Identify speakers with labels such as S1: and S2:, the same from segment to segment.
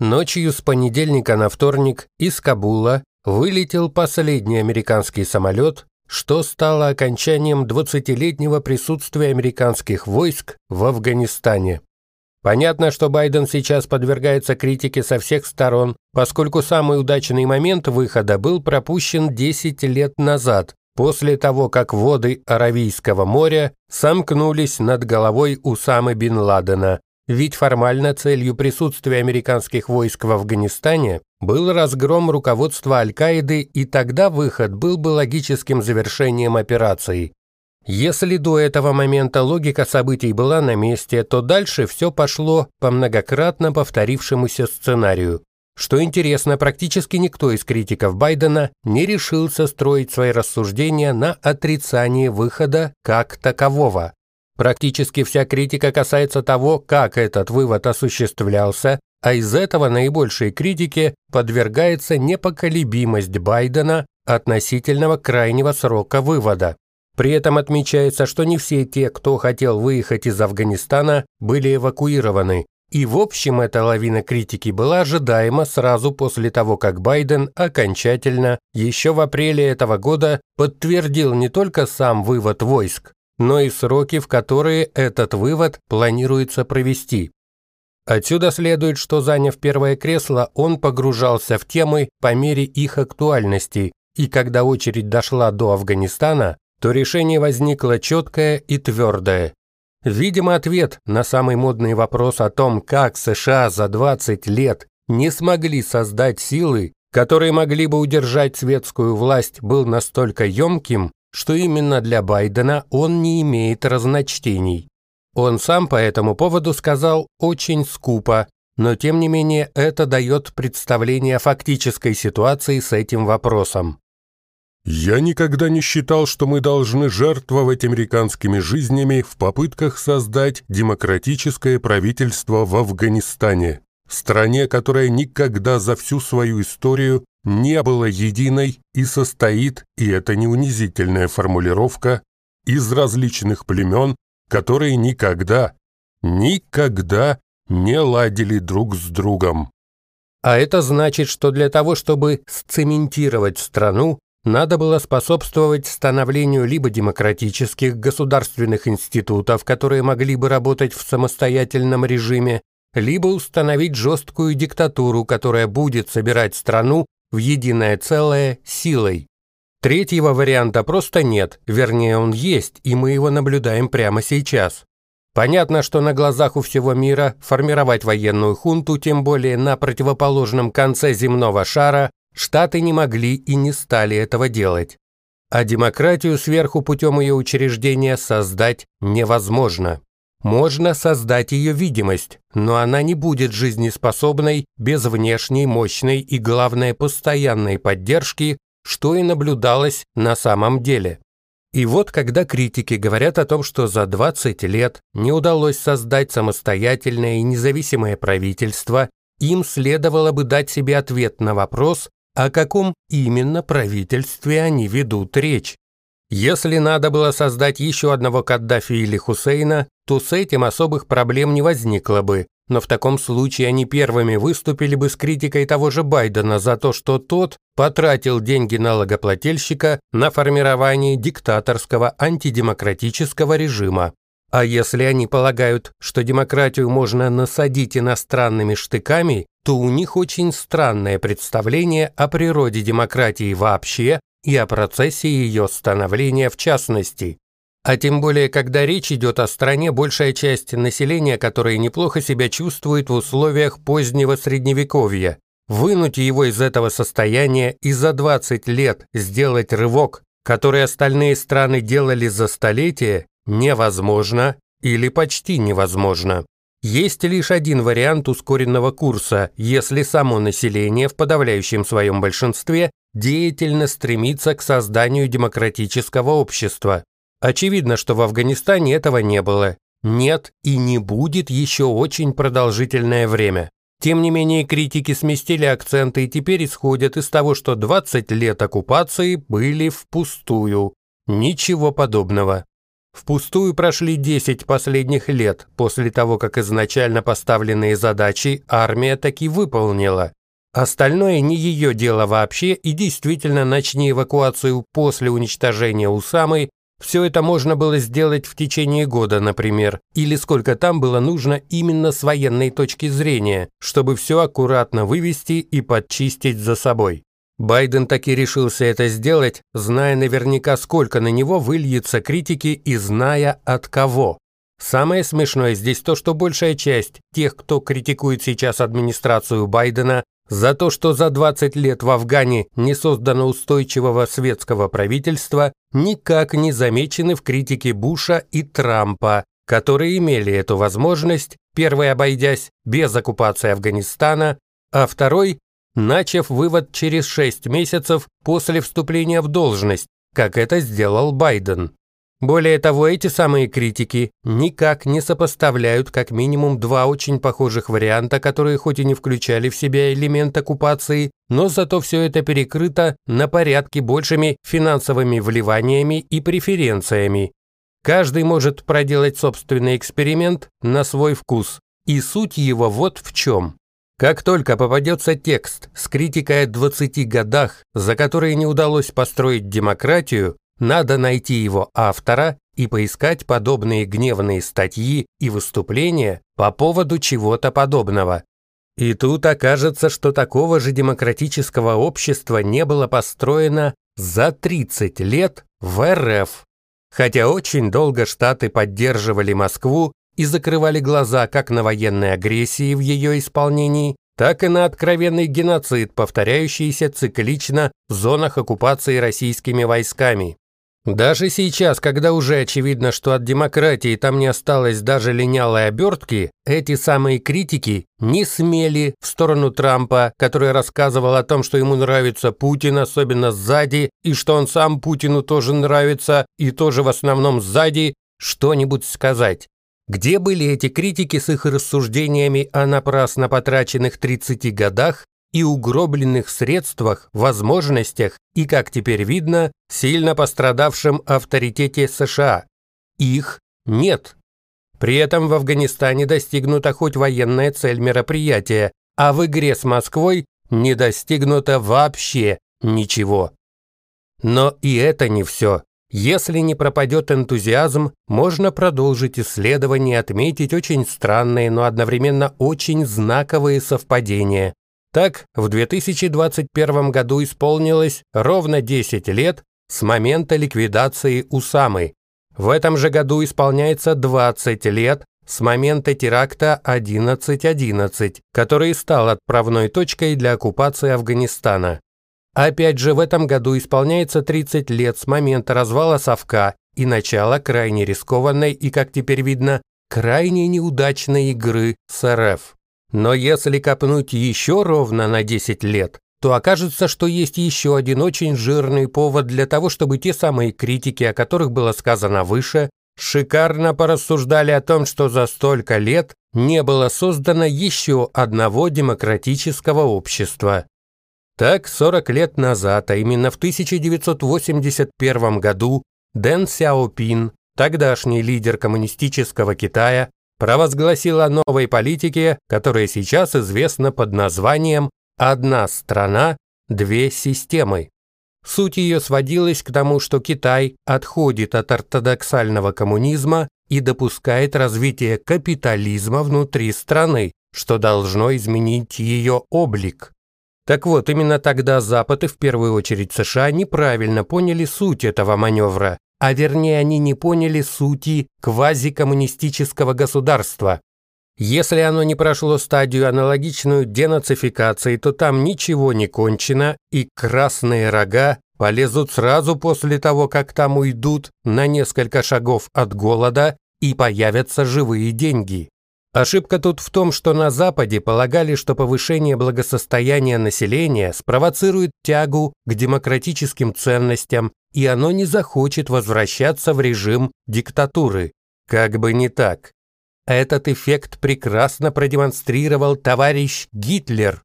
S1: Ночью с понедельника на вторник из Кабула вылетел последний американский самолет, что стало окончанием 20-летнего присутствия американских войск в Афганистане. Понятно, что Байден сейчас подвергается критике со всех сторон, поскольку самый удачный момент выхода был пропущен 10 лет назад, после того, как воды Аравийского моря сомкнулись над головой Усамы бин Ладена, ведь формально целью присутствия американских войск в Афганистане был разгром руководства Аль-Каиды, и тогда выход был бы логическим завершением операции. Если до этого момента логика событий была на месте, то дальше все пошло по многократно повторившемуся сценарию. Что интересно, практически никто из критиков Байдена не решился строить свои рассуждения на отрицании выхода как такового. Практически вся критика касается того, как этот вывод осуществлялся, а из этого наибольшей критике подвергается непоколебимость Байдена относительного крайнего срока вывода. При этом отмечается, что не все те, кто хотел выехать из Афганистана, были эвакуированы. И в общем эта лавина критики была ожидаема сразу после того, как Байден окончательно, еще в апреле этого года, подтвердил не только сам вывод войск, но и сроки, в которые этот вывод планируется провести. Отсюда следует, что заняв первое кресло, он погружался в темы по мере их актуальности, и когда очередь дошла до Афганистана, то решение возникло четкое и твердое. Видимо, ответ на самый модный вопрос о том, как США за 20 лет не смогли создать силы, которые могли бы удержать светскую власть, был настолько емким, что именно для Байдена он не имеет разночтений. Он сам по этому поводу сказал очень скупо, но тем не менее это дает представление о фактической ситуации с этим вопросом.
S2: «Я никогда не считал, что мы должны жертвовать американскими жизнями в попытках создать демократическое правительство в Афганистане, стране, которая никогда за всю свою историю не было единой и состоит, и это не унизительная формулировка, из различных племен, которые никогда, никогда не ладили друг с другом.
S1: А это значит, что для того, чтобы сцементировать страну, надо было способствовать становлению либо демократических государственных институтов, которые могли бы работать в самостоятельном режиме, либо установить жесткую диктатуру, которая будет собирать страну в единое целое силой. Третьего варианта просто нет, вернее он есть, и мы его наблюдаем прямо сейчас. Понятно, что на глазах у всего мира формировать военную хунту, тем более на противоположном конце земного шара, Штаты не могли и не стали этого делать. А демократию сверху путем ее учреждения создать невозможно. Можно создать ее видимость, но она не будет жизнеспособной без внешней мощной и, главное, постоянной поддержки, что и наблюдалось на самом деле. И вот когда критики говорят о том, что за 20 лет не удалось создать самостоятельное и независимое правительство, им следовало бы дать себе ответ на вопрос, о каком именно правительстве они ведут речь. Если надо было создать еще одного Каддафи или Хусейна, то с этим особых проблем не возникло бы, но в таком случае они первыми выступили бы с критикой того же Байдена за то, что тот потратил деньги налогоплательщика на формирование диктаторского антидемократического режима. А если они полагают, что демократию можно насадить иностранными штыками, то у них очень странное представление о природе демократии вообще и о процессе ее становления в частности. А тем более, когда речь идет о стране, большая часть населения, которое неплохо себя чувствует в условиях позднего средневековья. Вынуть его из этого состояния и за 20 лет сделать рывок, который остальные страны делали за столетия, невозможно или почти невозможно. Есть лишь один вариант ускоренного курса, если само население в подавляющем своем большинстве деятельно стремится к созданию демократического общества. Очевидно, что в Афганистане этого не было. Нет и не будет еще очень продолжительное время. Тем не менее, критики сместили акценты и теперь исходят из того, что 20 лет оккупации были впустую. Ничего подобного. Впустую прошли 10 последних лет после того, как изначально поставленные задачи армия таки выполнила. Остальное не ее дело вообще, и действительно начни эвакуацию после уничтожения Усамы, все это можно было сделать в течение года, например, или сколько там было нужно именно с военной точки зрения, чтобы все аккуратно вывести и подчистить за собой. Байден таки решился это сделать, зная наверняка, сколько на него выльется критики и зная от кого. Самое смешное здесь то, что большая часть тех, кто критикует сейчас администрацию Байдена за то, что за 20 лет в Афгане не создано устойчивого светского правительства, никак не замечены в критике Буша и Трампа, которые имели эту возможность, первый обойдясь без оккупации Афганистана, а второй начав вывод через 6 месяцев после вступления в должность, как это сделал Байден. Более того, эти самые критики никак не сопоставляют как минимум два очень похожих варианта, которые хоть и не включали в себя элемент оккупации, но зато все это перекрыто на порядке большими финансовыми вливаниями и преференциями. Каждый может проделать собственный эксперимент на свой вкус, и суть его вот в чем. Как только попадется текст с критикой о 20 годах, за которые не удалось построить демократию, надо найти его автора и поискать подобные гневные статьи и выступления по поводу чего-то подобного. И тут окажется, что такого же демократического общества не было построено за 30 лет в РФ. Хотя очень долго Штаты поддерживали Москву и закрывали глаза как на военной агрессии в ее исполнении, так и на откровенный геноцид, повторяющийся циклично в зонах оккупации российскими войсками. Даже сейчас, когда уже очевидно, что от демократии там не осталось даже линялой обертки, эти самые критики не смели в сторону Трампа, который рассказывал о том, что ему нравится Путин, особенно сзади, и что он сам Путину тоже нравится, и тоже в основном сзади, что-нибудь сказать. Где были эти критики с их рассуждениями о напрасно потраченных 30 годах и угробленных средствах, возможностях и, как теперь видно, сильно пострадавшем авторитете США? Их нет. При этом в Афганистане достигнута хоть военная цель мероприятия, а в игре с Москвой не достигнуто вообще ничего. Но и это не все. Если не пропадет энтузиазм, можно продолжить исследование и отметить очень странные, но одновременно очень знаковые совпадения. Так, в 2021 году исполнилось ровно 10 лет с момента ликвидации Усамы. В этом же году исполняется 20 лет с момента теракта 11.11, который стал отправной точкой для оккупации Афганистана. Опять же, в этом году исполняется 30 лет с момента развала Совка и начала крайне рискованной и, как теперь видно, крайне неудачной игры с РФ. Но если копнуть еще ровно на 10 лет, то окажется, что есть еще один очень жирный повод для того, чтобы те самые критики, о которых было сказано выше, шикарно порассуждали о том, что за столько лет не было создано еще одного демократического общества. Так, 40 лет назад, а именно в 1981 году, Дэн Сяопин, тогдашний лидер коммунистического Китая, провозгласил о новой политике, которая сейчас известна под названием «Одна страна, две системы». Суть ее сводилась к тому, что Китай отходит от ортодоксального коммунизма и допускает развитие капитализма внутри страны, что должно изменить ее облик. Так вот, именно тогда Запад и в первую очередь США неправильно поняли суть этого маневра, а вернее они не поняли сути квазикоммунистического государства. Если оно не прошло стадию аналогичную денацификации, то там ничего не кончено, и красные рога полезут сразу после того, как там уйдут на несколько шагов от голода и появятся живые деньги. Ошибка тут в том, что на Западе полагали, что повышение благосостояния населения спровоцирует тягу к демократическим ценностям, и оно не захочет возвращаться в режим диктатуры. Как бы не так. Этот эффект прекрасно продемонстрировал товарищ Гитлер,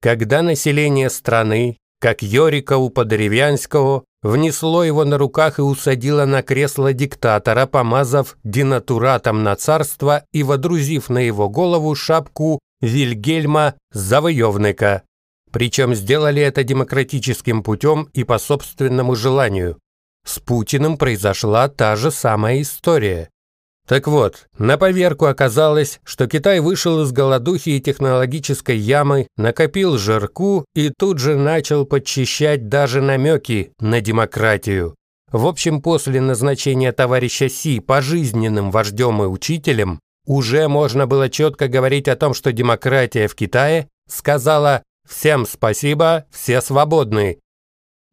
S1: когда население страны, как Йорика у Подеревянского, внесло его на руках и усадило на кресло диктатора, помазав денатуратом на царство и водрузив на его голову шапку Вильгельма Завоевника. Причем сделали это демократическим путем и по собственному желанию. С Путиным произошла та же самая история. Так вот, на поверку оказалось, что Китай вышел из голодухи и технологической ямы, накопил жирку и тут же начал подчищать даже намеки на демократию. В общем, после назначения товарища Си пожизненным вождем и учителем, уже можно было четко говорить о том, что демократия в Китае сказала «Всем спасибо, все свободны».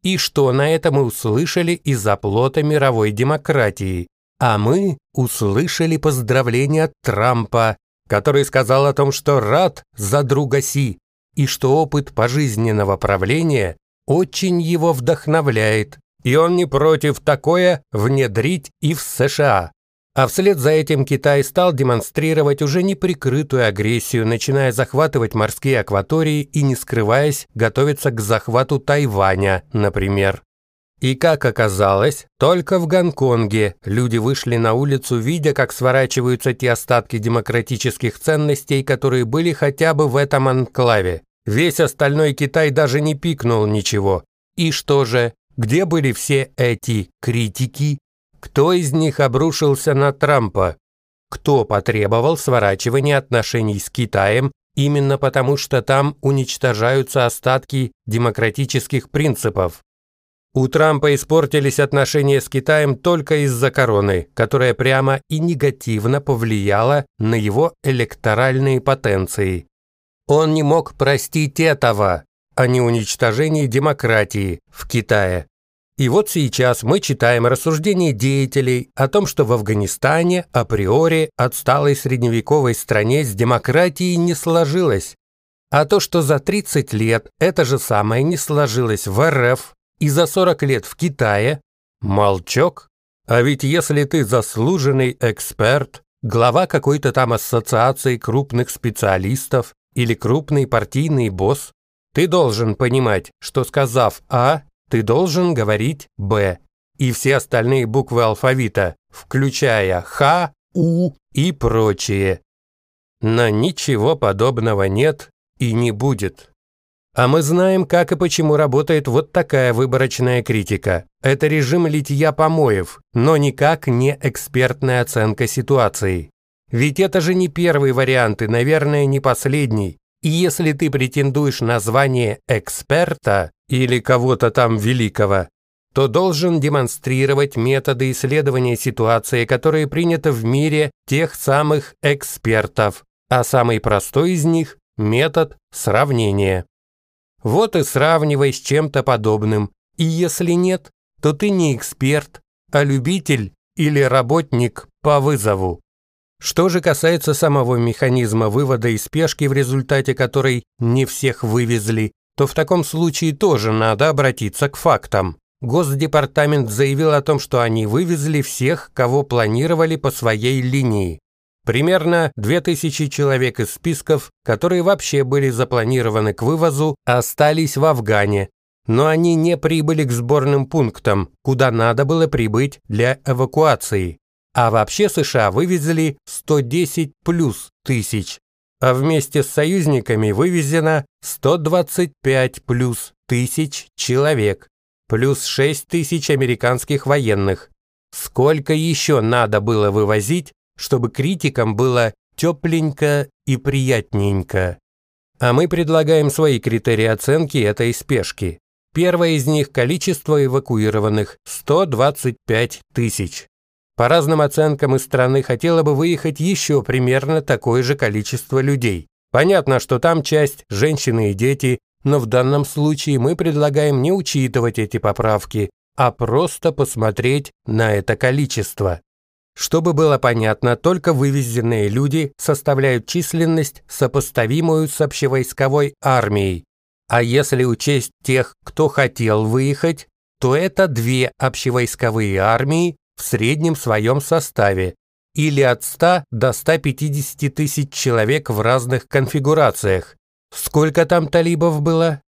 S1: И что на это мы услышали из оплота мировой демократии. А мы услышали поздравления от Трампа, который сказал о том, что рад за друга Си, и что опыт пожизненного правления очень его вдохновляет, и он не против такое внедрить и в США. А вслед за этим Китай стал демонстрировать уже неприкрытую агрессию, начиная захватывать морские акватории и, не скрываясь, готовиться к захвату Тайваня, например. И как оказалось, только в Гонконге люди вышли на улицу, видя, как сворачиваются те остатки демократических ценностей, которые были хотя бы в этом анклаве. Весь остальной Китай даже не пикнул ничего. И что же, где были все эти критики? Кто из них обрушился на Трампа? Кто потребовал сворачивания отношений с Китаем именно потому, что там уничтожаются остатки демократических принципов? У Трампа испортились отношения с Китаем только из-за короны, которая прямо и негативно повлияла на его электоральные потенции. Он не мог простить этого, а не уничтожение демократии в Китае. И вот сейчас мы читаем рассуждения деятелей о том, что в Афганистане априори отсталой средневековой стране с демократией не сложилось. А то, что за 30 лет это же самое не сложилось в РФ, и за 40 лет в Китае – молчок. А ведь если ты заслуженный эксперт, глава какой-то там ассоциации крупных специалистов или крупный партийный босс, ты должен понимать, что сказав А, ты должен говорить Б. И все остальные буквы алфавита, включая Х, У и прочие. Но ничего подобного нет и не будет. А мы знаем, как и почему работает вот такая выборочная критика. Это режим литья помоев, но никак не экспертная оценка ситуации. Ведь это же не первый вариант и, наверное, не последний. И если ты претендуешь на звание эксперта или кого-то там великого, то должен демонстрировать методы исследования ситуации, которые приняты в мире тех самых экспертов, а самый простой из них – метод сравнения. Вот и сравнивай с чем-то подобным. И если нет, то ты не эксперт, а любитель или работник по вызову. Что же касается самого механизма вывода из спешки, в результате которой не всех вывезли, то в таком случае тоже надо обратиться к фактам. Госдепартамент заявил о том, что они вывезли всех, кого планировали по своей линии. Примерно 2000 человек из списков, которые вообще были запланированы к вывозу, остались в Афгане, но они не прибыли к сборным пунктам, куда надо было прибыть для эвакуации. А вообще США вывезли 110 плюс тысяч, а вместе с союзниками вывезено 125 плюс тысяч человек, плюс 6 тысяч американских военных. Сколько еще надо было вывозить, чтобы критикам было тепленько и приятненько. А мы предлагаем свои критерии оценки этой спешки. Первое из них – количество эвакуированных – 125 тысяч. По разным оценкам из страны хотело бы выехать еще примерно такое же количество людей. Понятно, что там часть – женщины и дети, но в данном случае мы предлагаем не учитывать эти поправки, а просто посмотреть на это количество. Чтобы было понятно, только вывезенные люди составляют численность, сопоставимую с общевойсковой армией. А если учесть тех, кто хотел выехать, то это две общевойсковые армии в среднем своем составе, или от 100 до 150 тысяч человек в разных конфигурациях. Сколько там талибов было?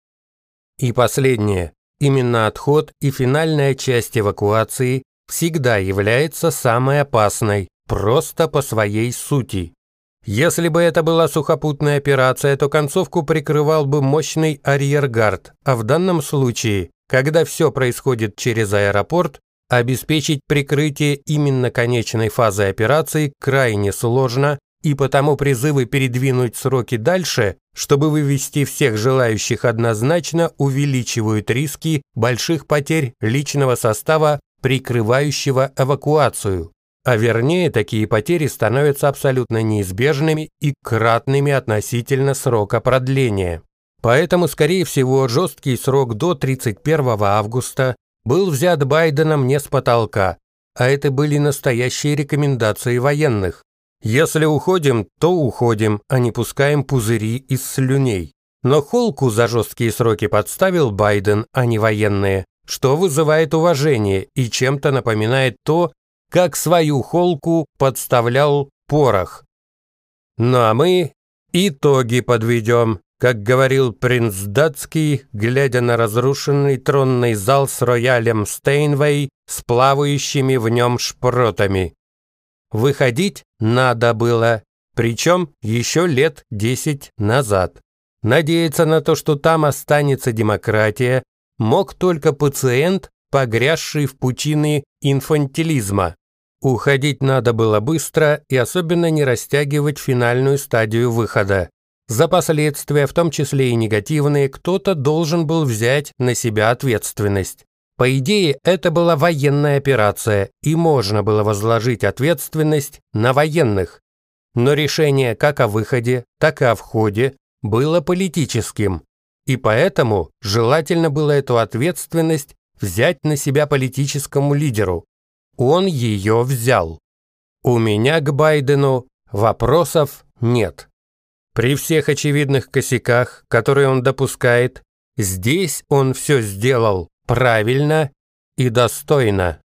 S1: И последнее. именно отход и финальная часть эвакуации всегда является самой опасной, просто по своей сути. Если бы это была сухопутная операция, то концовку прикрывал бы мощный арьергард, а в данном случае, когда все происходит через аэропорт, обеспечить прикрытие именно конечной фазы операции крайне сложно, и потому призывы передвинуть сроки дальше, чтобы вывести всех желающих однозначно, увеличивают риски больших потерь личного состава, прикрывающего эвакуацию. А вернее, такие потери становятся абсолютно неизбежными и кратными относительно срока продления. Поэтому, скорее всего, жесткий срок до 31 августа был взят Байденом не с потолка, а это были настоящие рекомендации военных. Если уходим, то уходим, а не пускаем пузыри из слюней. Но холку за жесткие сроки подставил Байден, а не военные, что вызывает уважение и чем-то напоминает то, как свою холку подставлял порох. Ну а мы итоги подведем, как говорил принц датский, глядя на разрушенный тронный зал с роялем Стейнвей с плавающими в нем шпротами. Выходить надо было, причем еще лет десять назад. Надеяться на то, что там останется демократия, мог только пациент, погрязший в пучины инфантилизма. Уходить надо было быстро и особенно не растягивать финальную стадию выхода. За последствия, в том числе и негативные, кто-то должен был взять на себя ответственность. По идее, это была военная операция, и можно было возложить ответственность на военных. Но решение как о выходе, так и о входе было политическим. И поэтому желательно было эту ответственность взять на себя политическому лидеру. Он ее взял. У меня к Байдену вопросов нет. При всех очевидных косяках, которые он допускает, здесь он все сделал правильно и достойно.